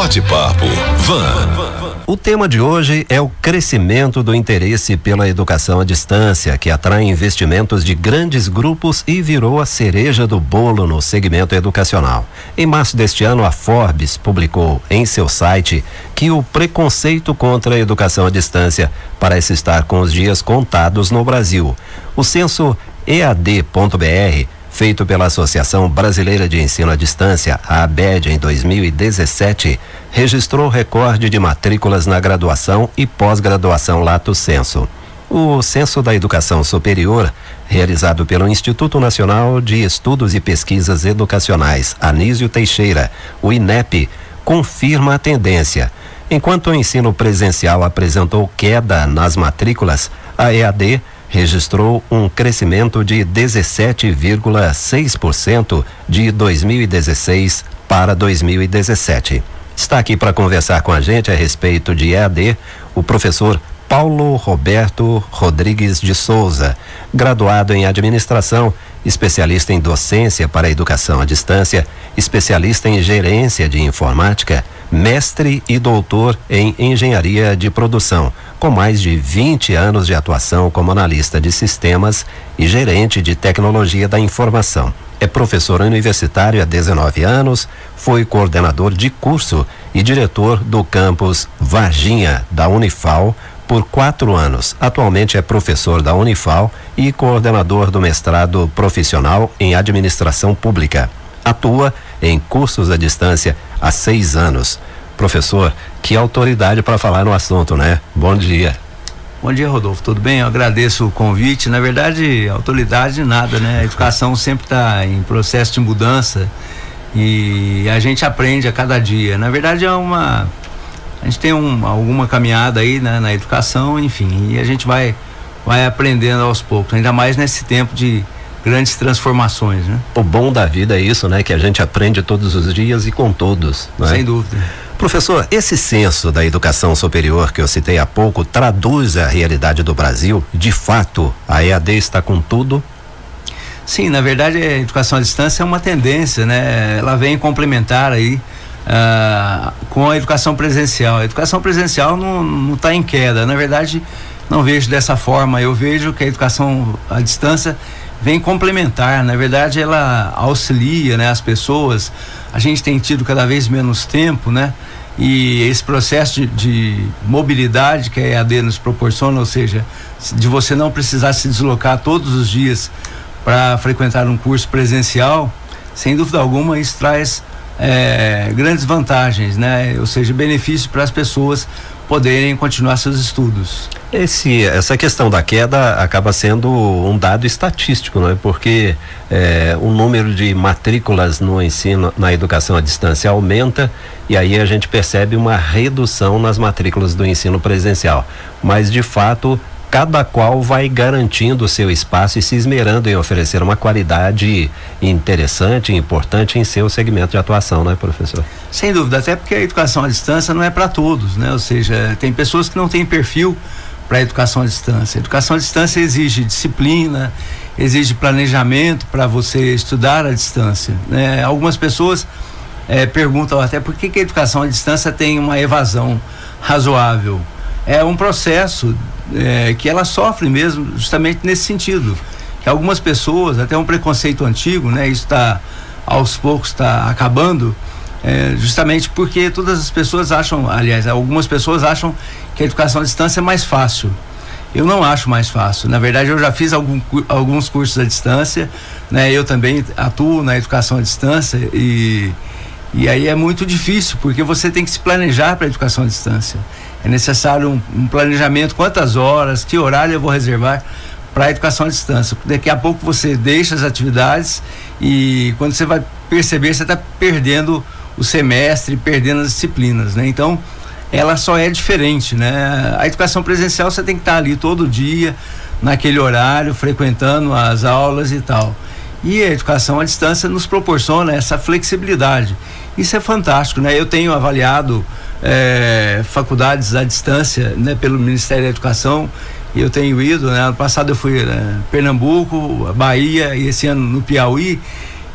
Bate-papo Van. O tema de hoje é o crescimento do interesse pela educação à distância, que atrai investimentos de grandes grupos e virou a cereja do bolo no segmento educacional. Em março deste ano, a Forbes publicou em seu site que o preconceito contra a educação à distância parece estar com os dias contados no Brasil. O censo EAD.br feito pela Associação Brasileira de Ensino à Distância, a ABED, em 2017, registrou recorde de matrículas na graduação e pós-graduação Lato Senso. O Censo da Educação Superior, realizado pelo Instituto Nacional de Estudos e Pesquisas Educacionais, Anísio Teixeira, o INEP, confirma a tendência. Enquanto o ensino presencial apresentou queda nas matrículas, a EAD registrou um crescimento de 17,6% de 2016 para 2017. Está aqui para conversar com a gente a respeito de EAD o professor Paulo Roberto Rodrigues de Souza, graduado em administração, especialista em docência para educação à distância, especialista em gerência de informática, mestre e doutor em engenharia de produção, com mais de 20 anos de atuação como analista de sistemas e gerente de tecnologia da informação. É professor universitário há 19 anos, foi coordenador de curso e diretor do campus Varginha, da Unifal, por quatro anos. Atualmente é professor da Unifal e coordenador do mestrado profissional em administração pública. Atua em cursos à distância há seis anos. Professor, que autoridade para falar no assunto, né? Bom dia. Bom dia, Rodolfo. Tudo bem? Eu agradeço o convite. Na verdade, autoridade nada, né? A educação sempre está em processo de mudança e a gente aprende a cada dia. Na verdade, é uma. A gente tem um, alguma caminhada aí né, na educação, enfim, e a gente vai, vai aprendendo aos poucos, ainda mais nesse tempo de grandes transformações, né? O bom da vida é isso, né? Que a gente aprende todos os dias e com todos. Né? Sem dúvida. Professor, esse censo da educação superior que eu citei há pouco traduz a realidade do Brasil? De fato, a EAD está com tudo? Sim, na verdade a educação à distância é uma tendência, né? Ela vem complementar aí uh, com a educação presencial. A educação presencial não está em queda, na verdade não vejo dessa forma. Eu vejo que a educação à distância vem complementar. Na verdade, ela auxilia né, as pessoas. A gente tem tido cada vez menos tempo, né? E esse processo de, de mobilidade que a EAD nos proporciona, ou seja, de você não precisar se deslocar todos os dias para frequentar um curso presencial, sem dúvida alguma isso traz é, grandes vantagens, né? Ou seja, benefício para as pessoas poderem continuar seus estudos. Esse, essa questão da queda acaba sendo um dado estatístico, não é? Porque é, o número de matrículas no ensino, na educação à distância aumenta e aí a gente percebe uma redução nas matrículas do ensino presencial. Mas de fato cada qual vai garantindo o seu espaço e se esmerando em oferecer uma qualidade interessante, importante em seu segmento de atuação, né, professor? Sem dúvida, até porque a educação à distância não é para todos, né? Ou seja, tem pessoas que não têm perfil para a educação à distância. A educação à distância exige disciplina, exige planejamento para você estudar à distância. Né? Algumas pessoas é, perguntam até por que, que a educação à distância tem uma evasão razoável. É um processo é, que ela sofre mesmo justamente nesse sentido. Que algumas pessoas, até um preconceito antigo, né? Isso está aos poucos está acabando, é, justamente porque todas as pessoas acham, aliás, algumas pessoas acham que a educação à distância é mais fácil. Eu não acho mais fácil. Na verdade, eu já fiz algum, alguns cursos à distância, né? Eu também atuo na educação à distância e e aí é muito difícil porque você tem que se planejar para a educação à distância. É necessário um, um, planejamento, quantas horas, que horário eu vou reservar para a educação à distância. Daqui a pouco você deixa as atividades e quando você vai perceber, você está perdendo o semestre, perdendo as disciplinas, né? Então, ela só é diferente, né? A educação presencial você tem que estar ali todo dia, naquele horário, frequentando as aulas e tal. E a educação à distância nos proporciona essa flexibilidade. Isso é fantástico, né? Eu tenho avaliado é, faculdades à distância, né, pelo Ministério da Educação. E eu tenho ido, né? Ano passado eu fui né, Pernambuco, Bahia e esse ano no Piauí.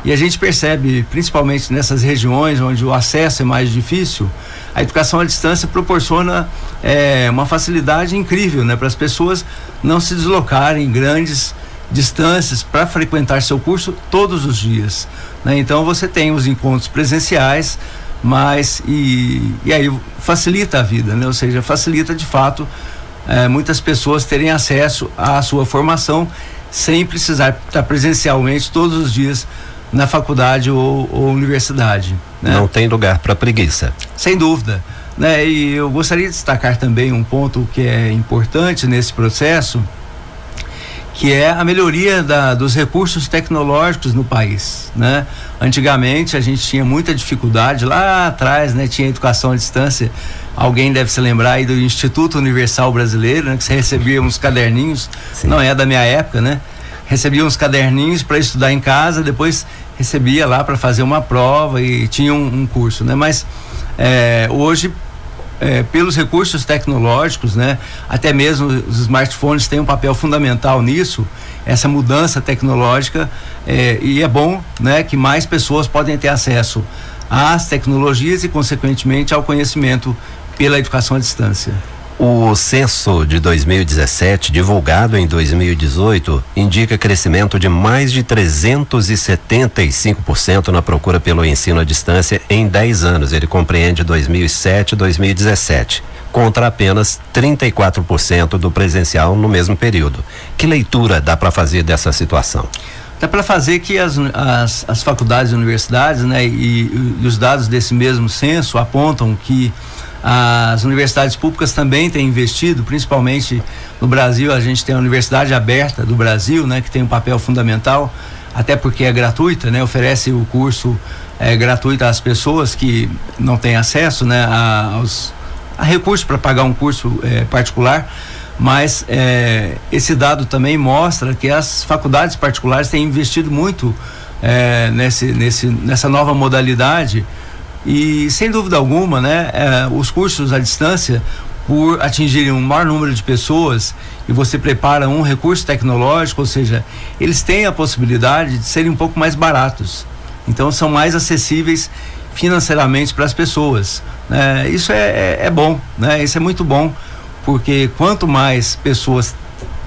E a gente percebe, principalmente nessas regiões onde o acesso é mais difícil, a educação à distância proporciona é, uma facilidade incrível né, para as pessoas não se deslocarem grandes distâncias para frequentar seu curso todos os dias. Né? Então você tem os encontros presenciais, mas e, e aí facilita a vida, né? ou seja, facilita de fato é, muitas pessoas terem acesso à sua formação sem precisar estar presencialmente todos os dias na faculdade ou, ou universidade. Né? Não tem lugar para preguiça. Sem dúvida. Né? E eu gostaria de destacar também um ponto que é importante nesse processo, que é a melhoria da, dos recursos tecnológicos no país, né? Antigamente a gente tinha muita dificuldade lá atrás, né? Tinha educação à distância. Alguém deve se lembrar aí do Instituto Universal Brasileiro, né? Que você recebia uns caderninhos, Sim. não é da minha época, né? Recebia uns caderninhos para estudar em casa, depois recebia lá para fazer uma prova e tinha um, um curso, né? Mas é, hoje é, pelos recursos tecnológicos, né? Até mesmo os smartphones têm um papel fundamental nisso, essa mudança tecnológica é, e é bom, né? Que mais pessoas podem ter acesso às tecnologias e, consequentemente, ao conhecimento pela educação à distância. O censo de 2017, divulgado em 2018, indica crescimento de mais de 375% na procura pelo ensino à distância em 10 anos. Ele compreende 2007 e 2017, contra apenas 34% do presencial no mesmo período. Que leitura dá para fazer dessa situação? Dá para fazer que as, as, as, faculdades e universidades, né, e, e os dados desse mesmo censo apontam que as universidades públicas também têm investido, principalmente no Brasil, a gente tem a Universidade Aberta do Brasil, né, que tem um papel fundamental, até porque é gratuita, né, oferece o curso é, gratuito às pessoas que não têm acesso, né, a, aos, a recursos para pagar um curso é, particular. Mas é, esse dado também mostra que as faculdades particulares têm investido muito é, nesse, nesse, nessa nova modalidade e sem dúvida alguma, né, é, os cursos à distância, por atingirem um maior número de pessoas e você prepara um recurso tecnológico, ou seja, eles têm a possibilidade de serem um pouco mais baratos. Então são mais acessíveis financeiramente para as pessoas. Né? Isso é, é, é, bom, né? Isso é muito bom, porque quanto mais pessoas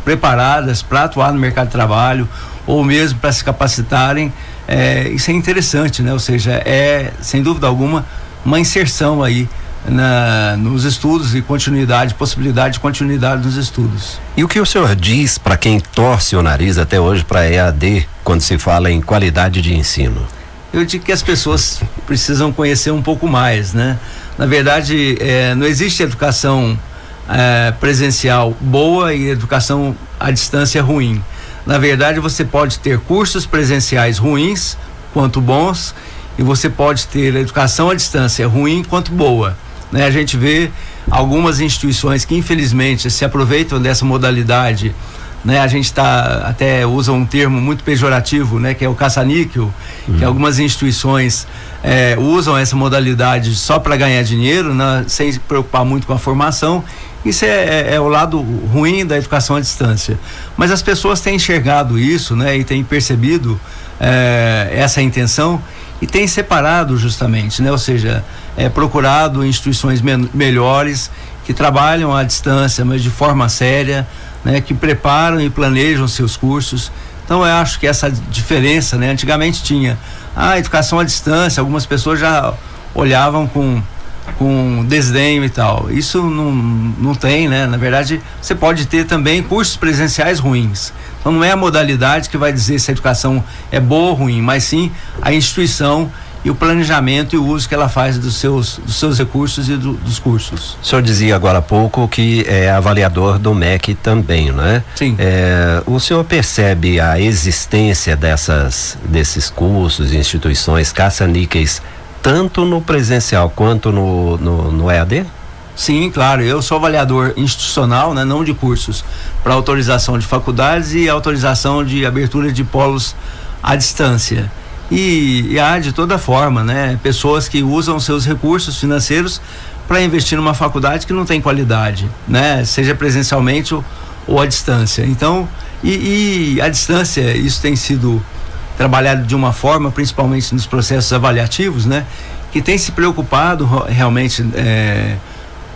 preparadas para atuar no mercado de trabalho ou mesmo para se capacitarem, é, isso é interessante, né? Ou seja, é sem dúvida alguma uma inserção aí na, nos estudos e continuidade, possibilidade de continuidade dos estudos. E o que o senhor diz para quem torce o nariz até hoje para EAD quando se fala em qualidade de ensino? Eu digo que as pessoas precisam conhecer um pouco mais, né? Na verdade, é, não existe educação é, presencial boa e educação à distância ruim. Na verdade, você pode ter cursos presenciais ruins quanto bons e você pode ter educação à distância ruim quanto boa. Né? A gente vê algumas instituições que infelizmente se aproveitam dessa modalidade. Né? A gente está até usa um termo muito pejorativo, né? Que é o caça-níquel, uhum. que algumas instituições é, usam essa modalidade só para ganhar dinheiro, né? sem se preocupar muito com a formação isso é, é, é, o lado ruim da educação à distância. Mas as pessoas têm enxergado isso, né, e têm percebido é, essa intenção e têm separado justamente, né, ou seja, é, procurado instituições me melhores que trabalham à distância, mas de forma séria, né, que preparam e planejam seus cursos. Então eu acho que essa diferença, né, antigamente tinha a educação à distância, algumas pessoas já olhavam com com desdenho e tal. Isso não, não tem, né? Na verdade, você pode ter também cursos presenciais ruins. Então não é a modalidade que vai dizer se a educação é boa ou ruim, mas sim a instituição e o planejamento e o uso que ela faz dos seus, dos seus recursos e do, dos cursos. O senhor dizia agora há pouco que é avaliador do MEC também, não é? Sim. É, o senhor percebe a existência dessas, desses cursos, instituições caça-níqueis tanto no presencial quanto no, no, no EAD? Sim, claro. Eu sou avaliador institucional, né, não de cursos, para autorização de faculdades e autorização de abertura de polos à distância. E, e há de toda forma, né, pessoas que usam seus recursos financeiros para investir numa faculdade que não tem qualidade, né, seja presencialmente ou, ou à distância. Então, e, e à distância isso tem sido trabalhado de uma forma, principalmente nos processos avaliativos, né? Que tem se preocupado realmente é,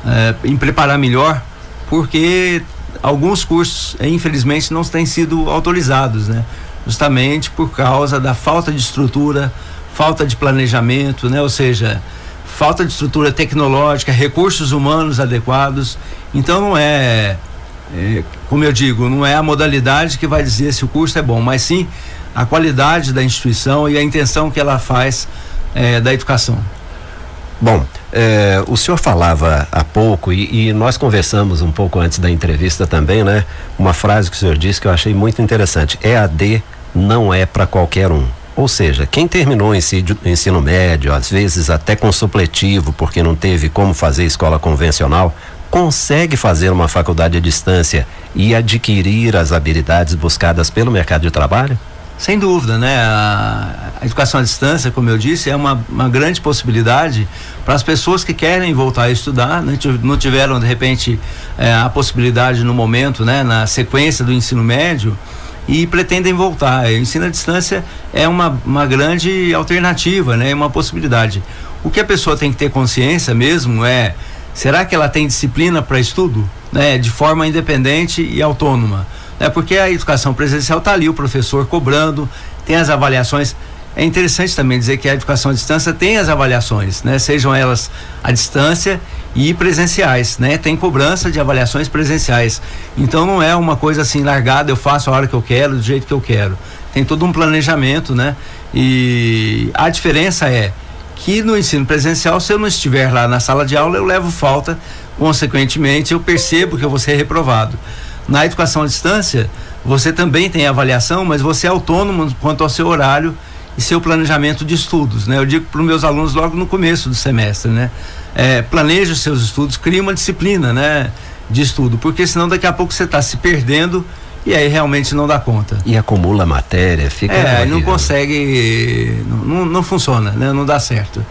é, em preparar melhor, porque alguns cursos, infelizmente, não têm sido autorizados, né? Justamente por causa da falta de estrutura, falta de planejamento, né? Ou seja, falta de estrutura tecnológica, recursos humanos adequados. Então não é, é, como eu digo, não é a modalidade que vai dizer se o curso é bom, mas sim a qualidade da instituição e a intenção que ela faz é, da educação. Bom, é, o senhor falava há pouco e, e, nós conversamos um pouco antes da entrevista também, né? Uma frase que o senhor disse que eu achei muito interessante. EAD não é para qualquer um. Ou seja, quem terminou o ensino médio, às vezes até com supletivo, porque não teve como fazer escola convencional, consegue fazer uma faculdade à distância e adquirir as habilidades buscadas pelo mercado de trabalho? Sem dúvida, né? A, educação à distância, como eu disse, é uma, uma grande possibilidade para as pessoas que querem voltar a estudar, né? não tiveram de repente é, a possibilidade no momento, né? Na sequência do ensino médio, e pretendem voltar. O ensino à distância é uma, uma grande alternativa, né? Uma possibilidade. O que a pessoa tem que ter consciência mesmo é será que ela tem disciplina para estudo, né? De forma independente e autônoma, é Porque a educação presencial está ali, o professor cobrando, tem as avaliações. É interessante também dizer que a educação à distância tem as avaliações, né? Sejam elas à distância e presenciais, né? Tem cobrança de avaliações presenciais. Então não é uma coisa assim largada, eu faço a hora que eu quero, do jeito que eu quero. Tem todo um planejamento, né? E a diferença é que no ensino presencial, se eu não estiver lá na sala de aula, eu levo falta, consequentemente eu percebo que eu vou ser reprovado. Na educação à distância, você também tem avaliação, mas você é autônomo quanto ao seu horário e seu planejamento de estudos, né? Eu digo para os meus alunos logo no começo do semestre, né? É, planeje os seus estudos, crie uma disciplina, né? De estudo, porque senão daqui a pouco você está se perdendo e aí realmente não dá conta. E acumula matéria, fica. É, não consegue, não, não funciona, né? Não dá certo.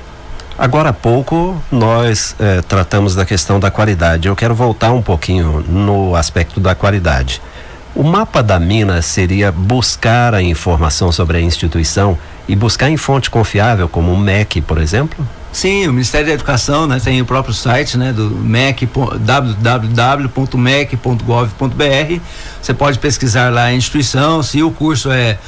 Agora há pouco nós eh, tratamos da questão da qualidade. Eu quero voltar um pouquinho no aspecto da qualidade. O mapa da mina seria buscar a informação sobre a instituição e buscar em fonte confiável, como o MEC, por exemplo? Sim, o Ministério da Educação né, tem o próprio site né, do MEC, www.mec.gov.br. Você pode pesquisar lá a instituição, se o curso é,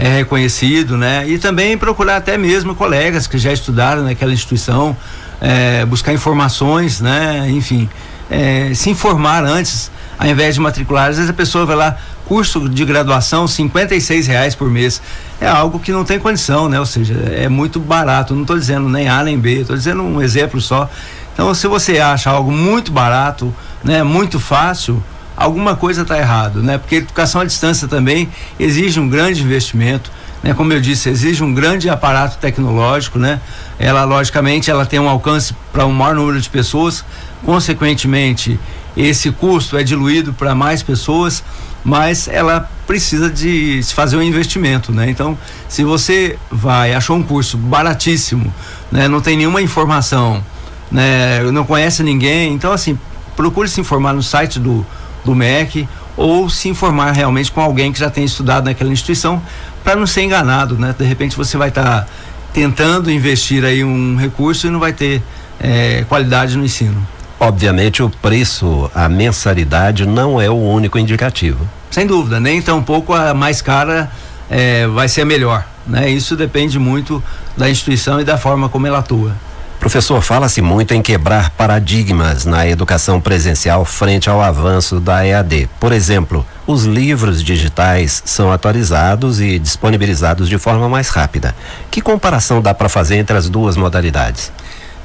é reconhecido, né? E também procurar até mesmo colegas que já estudaram naquela instituição, é, buscar informações, né? Enfim, é, se informar antes ao invés de matricular. Às vezes a pessoa vai lá, curso de graduação, 56 reais por mês. É algo que não tem condição, né? Ou seja, é muito barato. Não estou dizendo nem A nem B, estou dizendo um exemplo só. Então, se você acha algo muito barato, né, muito fácil, alguma coisa está errado, né? Porque educação à distância também exige um grande investimento, né? Como eu disse, exige um grande aparato tecnológico, né? Ela logicamente ela tem um alcance para um maior número de pessoas, consequentemente esse custo é diluído para mais pessoas, mas ela precisa de se fazer um investimento, né? Então, se você vai, achou um curso baratíssimo, né? Não tem nenhuma informação, né? Não conhece ninguém, então assim, procure se informar no site do, do MEC ou se informar realmente com alguém que já tem estudado naquela instituição para não ser enganado, né? De repente você vai estar tá tentando investir aí um recurso e não vai ter é, qualidade no ensino. Obviamente o preço, a mensalidade não é o único indicativo. Sem dúvida, nem tampouco a mais cara é, vai ser a melhor. Né? Isso depende muito da instituição e da forma como ela atua. Professor, fala-se muito em quebrar paradigmas na educação presencial frente ao avanço da EAD. Por exemplo, os livros digitais são atualizados e disponibilizados de forma mais rápida. Que comparação dá para fazer entre as duas modalidades?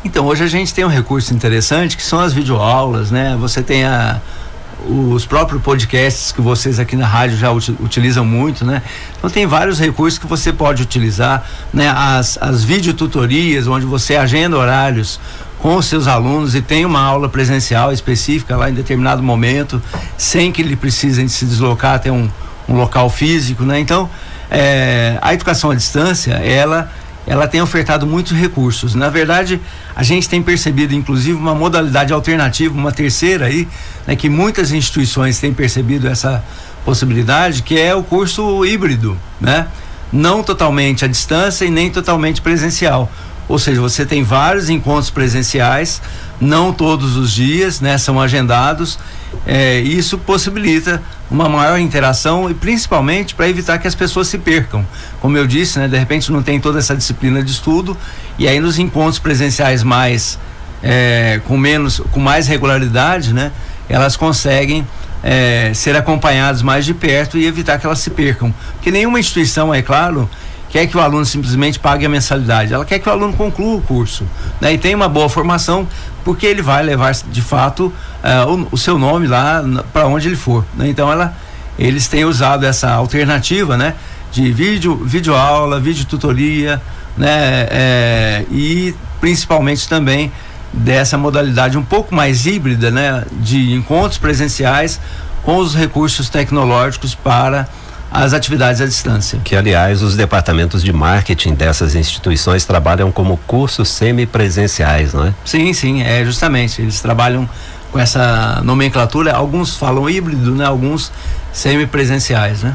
Então, hoje a gente tem um recurso interessante que são as videoaulas, né? Você tem a, os próprios podcasts que vocês aqui na rádio já utilizam muito, né? Então tem vários recursos que você pode utilizar, né? As, as videotutorias, onde você agenda horários com os seus alunos e tem uma aula presencial específica lá em determinado momento, sem que ele precisem se deslocar até um, um local físico, né? Então, é, a educação à distância, ela ela tem ofertado muitos recursos. Na verdade, a gente tem percebido, inclusive, uma modalidade alternativa, uma terceira aí, né, que muitas instituições têm percebido essa possibilidade, que é o curso híbrido, né? não totalmente à distância e nem totalmente presencial. Ou seja, você tem vários encontros presenciais, não todos os dias, né? São agendados. É, isso possibilita uma maior interação e principalmente para evitar que as pessoas se percam. Como eu disse, né? De repente não tem toda essa disciplina de estudo e aí nos encontros presenciais mais é, com menos, com mais regularidade, né? Elas conseguem é, ser acompanhadas mais de perto e evitar que elas se percam. Porque nenhuma instituição, é claro, quer que o aluno simplesmente pague a mensalidade, ela quer que o aluno conclua o curso né? e tenha uma boa formação, porque ele vai levar de fato uh, o, o, seu nome lá para onde ele for. Né? Então ela, eles têm usado essa alternativa né? de vídeo, vídeo aula, vídeo tutoria né? É, e principalmente também dessa modalidade um pouco mais híbrida né? de encontros presenciais com os recursos tecnológicos para as atividades à distância. Que, aliás, os departamentos de marketing dessas instituições trabalham como cursos semipresenciais, não é? Sim, sim, é justamente. Eles trabalham com essa nomenclatura. Alguns falam híbrido, né? Alguns semipresenciais, né?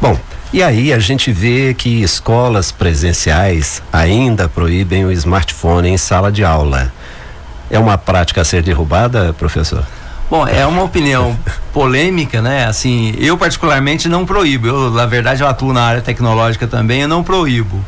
Bom, e aí a gente vê que escolas presenciais ainda proíbem o smartphone em sala de aula. É uma prática a ser derrubada, professor? Bom, é uma opinião polêmica, né? Assim, eu particularmente não proíbo. Eu, na verdade, eu atuo na área tecnológica também, eu não proíbo.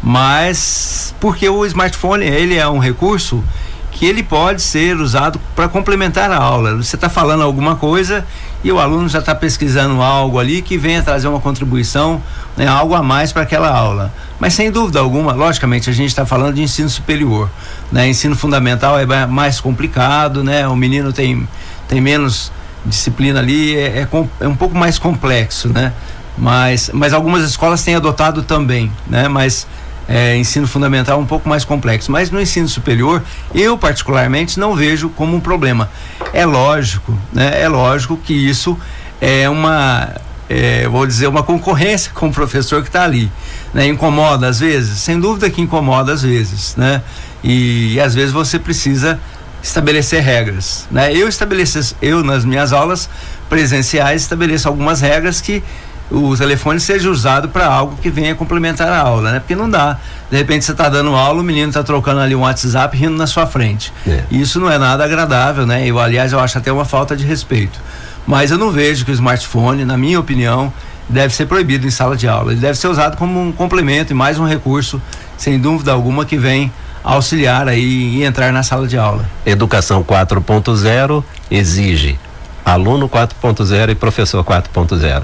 Mas porque o smartphone, ele é um recurso que ele pode ser usado para complementar a aula. Você está falando alguma coisa e o aluno já está pesquisando algo ali que venha trazer uma contribuição, né, algo a mais para aquela aula. Mas sem dúvida alguma, logicamente, a gente está falando de ensino superior. Né? Ensino fundamental é mais complicado, né? O menino tem tem menos disciplina ali, é, é, é, um pouco mais complexo, né? Mas, mas algumas escolas têm adotado também, né? Mas é, ensino fundamental um pouco mais complexo. Mas no ensino superior, eu particularmente não vejo como um problema. É lógico, né? É lógico que isso é uma, é, vou dizer, uma concorrência com o professor que está ali. Né? Incomoda às vezes? Sem dúvida que incomoda às vezes, né? E, e às vezes você precisa estabelecer regras, né? Eu estabeleço, eu nas minhas aulas presenciais estabeleço algumas regras que o telefone seja usado para algo que venha complementar a aula, né? Porque não dá. De repente você está dando aula, o menino está trocando ali um WhatsApp rindo na sua frente. É. Isso não é nada agradável, né? Eu, aliás, eu acho até uma falta de respeito. Mas eu não vejo que o smartphone, na minha opinião, deve ser proibido em sala de aula. Ele deve ser usado como um complemento e mais um recurso, sem dúvida alguma, que vem auxiliar aí e entrar na sala de aula. Educação 4.0 exige aluno 4.0 e professor 4.0.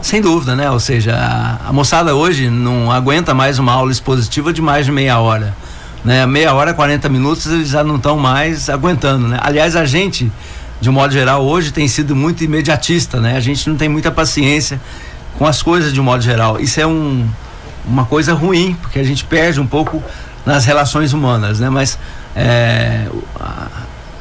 Sem dúvida, né? Ou seja, a, a, moçada hoje não aguenta mais uma aula expositiva de mais de meia hora. Né? Meia hora, 40 minutos, eles já não estão mais aguentando, né? Aliás, a gente, de um modo geral, hoje tem sido muito imediatista, né? A gente não tem muita paciência com as coisas de um modo geral. Isso é um, uma coisa ruim, porque a gente perde um pouco nas relações humanas, né? Mas é,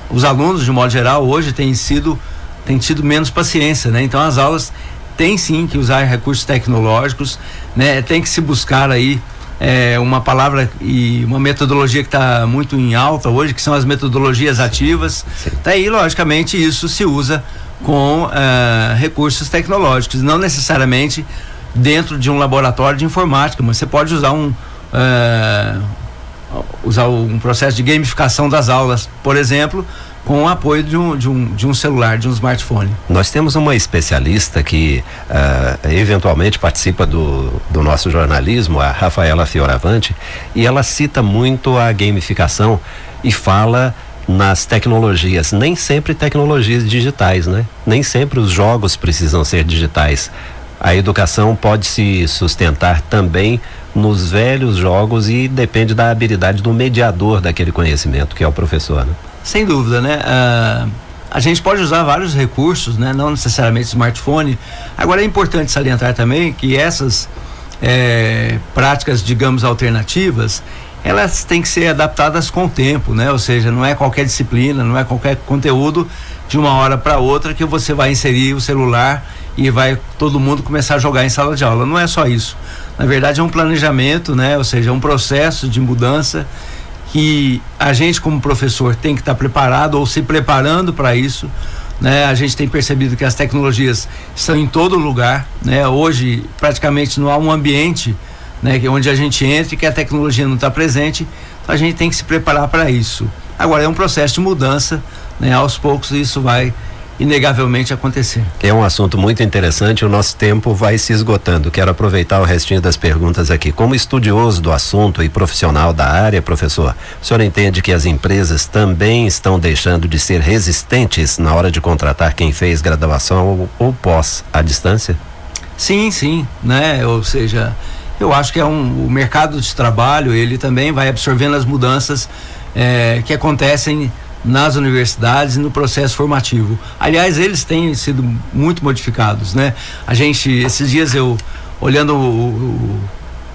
os alunos, de modo geral, hoje têm sido têm tido menos paciência, né? Então as aulas têm sim que usar recursos tecnológicos, né? Tem que se buscar aí é, uma palavra e uma metodologia que está muito em alta hoje, que são as metodologias ativas. Daí, logicamente, isso se usa com uh, recursos tecnológicos, não necessariamente dentro de um laboratório de informática, mas você pode usar um, uh, usar um processo de gamificação das aulas, por exemplo, com o apoio de um, de um, de um celular, de um smartphone. Nós temos uma especialista que uh, eventualmente participa do, do nosso jornalismo, a Rafaela Fioravante, e ela cita muito a gamificação e fala nas tecnologias, nem sempre tecnologias digitais, né? Nem sempre os jogos precisam ser digitais. A educação pode se sustentar também nos velhos jogos e depende da habilidade do mediador daquele conhecimento, que é o professor. Né? Sem dúvida, né? Uh, a gente pode usar vários recursos, né? Não necessariamente smartphone. Agora é importante salientar também que essas é, práticas, digamos, alternativas, elas têm que ser adaptadas com o tempo, né? Ou seja, não é qualquer disciplina, não é qualquer conteúdo de uma hora para outra que você vai inserir o celular e vai todo mundo começar a jogar em sala de aula. Não é só isso. Na verdade é um planejamento, né? Ou seja, é um processo de mudança que a gente como professor tem que estar preparado ou se preparando para isso, né? A gente tem percebido que as tecnologias estão em todo lugar, né? Hoje praticamente não há um ambiente, né? Onde a gente entra e que a tecnologia não está presente, então a gente tem que se preparar para isso. Agora é um processo de mudança, né? Aos poucos isso vai inegavelmente acontecer. É um assunto muito interessante, o nosso tempo vai se esgotando. Quero aproveitar o restinho das perguntas aqui. Como estudioso do assunto e profissional da área, professor, o senhor entende que as empresas também estão deixando de ser resistentes na hora de contratar quem fez graduação ou, ou pós à distância? Sim, sim, né? Ou seja, eu acho que é um, o mercado de trabalho ele também vai absorvendo as mudanças é, que acontecem nas universidades e no processo formativo. Aliás, eles têm sido muito modificados, né? A gente, esses dias eu, olhando o,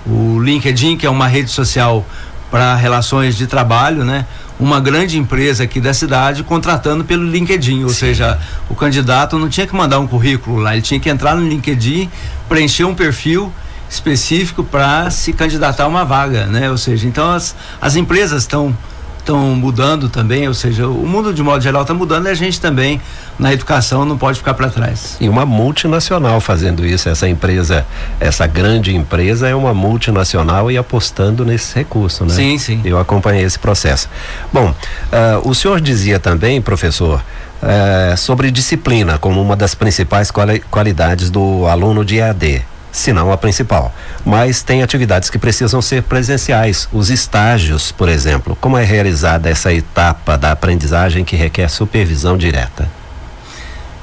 o, o LinkedIn, que é uma rede social para relações de trabalho, né? Uma grande empresa aqui da cidade contratando pelo LinkedIn, ou Sim. seja, o candidato não tinha que mandar um currículo lá, ele tinha que entrar no LinkedIn, preencher um perfil específico para se candidatar a uma vaga, né? Ou seja, então as, as empresas estão estão mudando também, ou seja, o mundo de modo geral está mudando e a gente também na educação não pode ficar para trás. E uma multinacional fazendo isso, essa empresa, essa grande empresa é uma multinacional e apostando nesse recurso, né? Sim, sim. Eu acompanhei esse processo. Bom, uh, o senhor dizia também, professor, uh, sobre disciplina como uma das principais quali qualidades do aluno de EAD se não a principal. Mas tem atividades que precisam ser presenciais. Os estágios, por exemplo. Como é realizada essa etapa da aprendizagem que requer supervisão direta?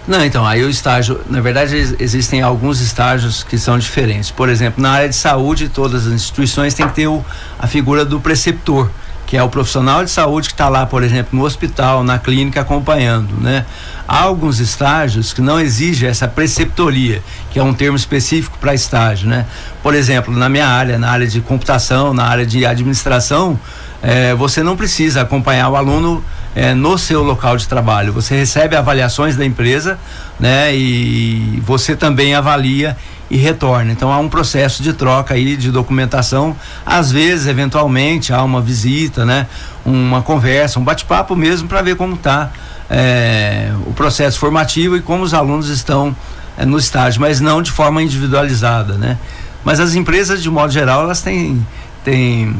Não, então, aí o estágio, na verdade, existem alguns estágios que são diferentes. Por exemplo, na área de saúde, todas as instituições têm que ter o, a figura do preceptor que é o profissional de saúde que está lá, por exemplo, no hospital, na clínica acompanhando, né? Há alguns estágios que não exigem essa preceptoria, que é um termo específico para estágio, né? Por exemplo, na minha área, na área de computação, na área de administração, eh, você não precisa acompanhar o aluno eh, no seu local de trabalho. Você recebe avaliações da empresa, né? E você também avalia e retorna. Então há um processo de troca aí de documentação. Às vezes, eventualmente, há uma visita, né? Uma conversa, um bate-papo mesmo para ver como está é, o processo formativo e como os alunos estão é, no estágio, mas não de forma individualizada, né? Mas as empresas, de modo geral, elas têm, têm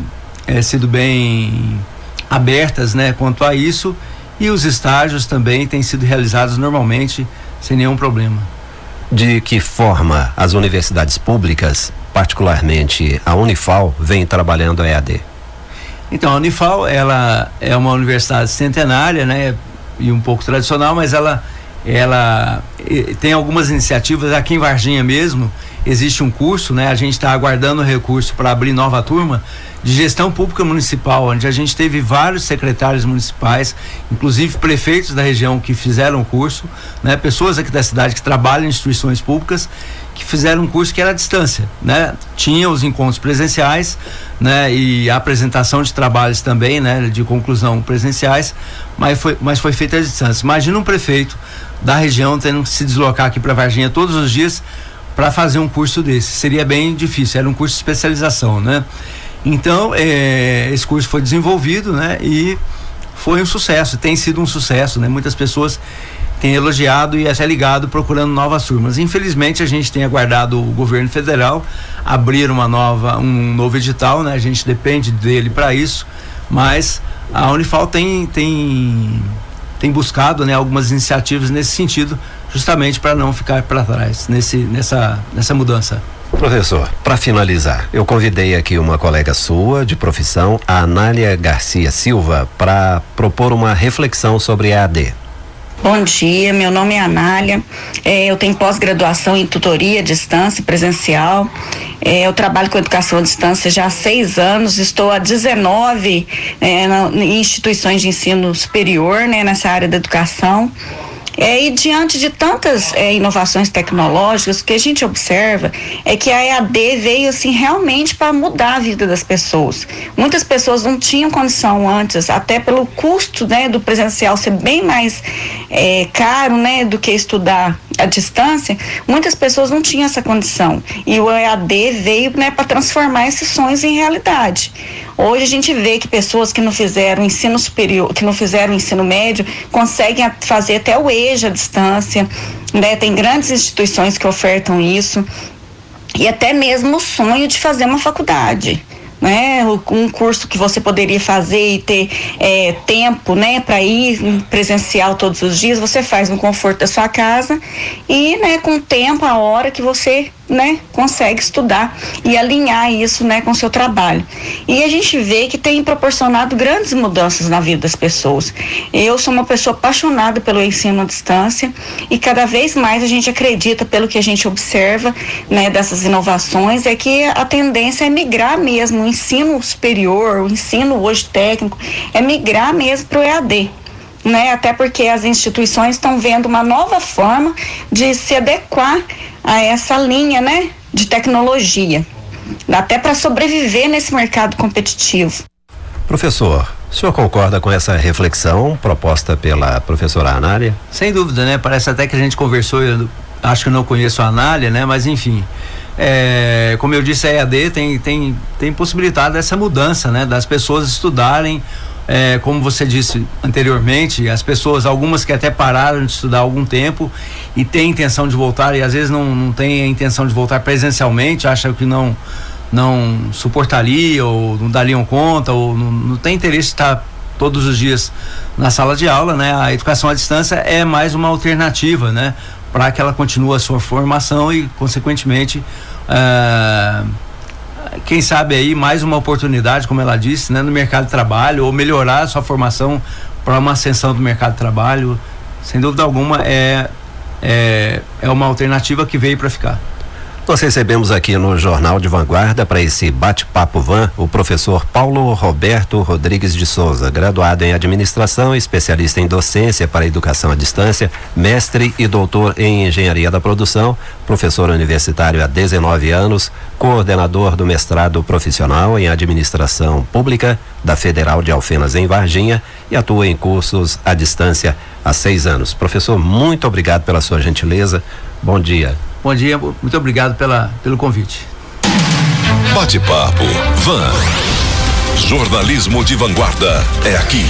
é, sido bem abertas, né? Quanto a isso e os estágios também têm sido realizados normalmente sem nenhum problema de que forma as universidades públicas, particularmente a Unifal, vem trabalhando a EAD? Então, a Unifal, ela é uma universidade centenária, né? E um pouco tradicional, mas ela ela tem algumas iniciativas aqui em Varginha mesmo. Existe um curso, né? A gente está aguardando o recurso para abrir nova turma de gestão pública municipal, onde a gente teve vários secretários municipais, inclusive prefeitos da região que fizeram o curso, né? Pessoas aqui da cidade que trabalham em instituições públicas que fizeram um curso que era à distância, né? Tinha os encontros presenciais, né? E a apresentação de trabalhos também, né? De conclusão presenciais, mas foi, mas foi feita à distância. Imagina um prefeito da região tendo que se deslocar aqui para Varginha todos os dias para fazer um curso desse. Seria bem difícil, era um curso de especialização, né? Então, é, esse curso foi desenvolvido, né? E foi um sucesso, tem sido um sucesso, né? Muitas pessoas têm elogiado e até ligado procurando novas turmas. Infelizmente, a gente tem aguardado o governo federal abrir uma nova, um novo edital, né? A gente depende dele para isso, mas a Unifal tem tem tem buscado, né, algumas iniciativas nesse sentido, justamente para não ficar para trás nesse nessa nessa mudança. Professor, para finalizar, eu convidei aqui uma colega sua de profissão, a Anália Garcia Silva, para propor uma reflexão sobre a AD. Bom dia, meu nome é Anália. É, eu tenho pós-graduação em tutoria à distância presencial. É, eu trabalho com educação à distância já há seis anos. Estou há 19 é, na, em instituições de ensino superior, né, nessa área da educação. É, e diante de tantas é, inovações tecnológicas, o que a gente observa é que a EAD veio assim realmente para mudar a vida das pessoas. Muitas pessoas não tinham condição antes, até pelo custo né, do presencial ser bem mais é, caro né, do que estudar à distância, muitas pessoas não tinham essa condição. E o EAD veio né, para transformar esses sonhos em realidade. Hoje a gente vê que pessoas que não fizeram ensino superior, que não fizeram ensino médio, conseguem fazer até o seja à distância, né? Tem grandes instituições que ofertam isso e até mesmo o sonho de fazer uma faculdade né? Um curso que você poderia fazer e ter é, tempo, né, para ir presencial todos os dias, você faz no conforto da sua casa e, né, com o tempo, a hora que você né, consegue estudar e alinhar isso, né, com o seu trabalho. E a gente vê que tem proporcionado grandes mudanças na vida das pessoas. Eu sou uma pessoa apaixonada pelo ensino à distância e cada vez mais a gente acredita pelo que a gente observa, né, dessas inovações é que a tendência é migrar mesmo ensino superior, o ensino hoje técnico, é migrar mesmo para o EAD. Né, até porque as instituições estão vendo uma nova forma de se adequar a essa linha, né, de tecnologia, até para sobreviver nesse mercado competitivo. Professor, o senhor concorda com essa reflexão proposta pela professora Anália? Sem dúvida, né? Parece até que a gente conversou, eu acho que não conheço a Anália, né? Mas enfim, é, como eu disse, a EAD tem, tem, tem possibilitado essa mudança, né? Das pessoas estudarem é, como você disse anteriormente, as pessoas, algumas que até pararam de estudar há algum tempo e têm intenção de voltar e às vezes não, não têm a intenção de voltar presencialmente, acham que não não suportaria ou não dariam conta ou não, não tem interesse de estar todos os dias na sala de aula, né? A educação à distância é mais uma alternativa, né? Para que ela continue a sua formação e, consequentemente, uh, quem sabe aí mais uma oportunidade, como ela disse, né, no mercado de trabalho ou melhorar a sua formação para uma ascensão do mercado de trabalho, sem dúvida alguma é é, é uma alternativa que veio para ficar. Nós recebemos aqui no Jornal de Vanguarda para esse bate-papo van o professor Paulo Roberto Rodrigues de Souza, graduado em administração, especialista em docência para educação à distância, mestre e doutor em engenharia da produção, professor universitário há 19 anos, coordenador do mestrado profissional em administração pública da Federal de Alfenas em Varginha e atua em cursos à distância há seis anos. Professor, muito obrigado pela sua gentileza. Bom dia. Bom dia, muito obrigado pela, pelo convite. Bate-papo Van. Jornalismo de vanguarda é aqui.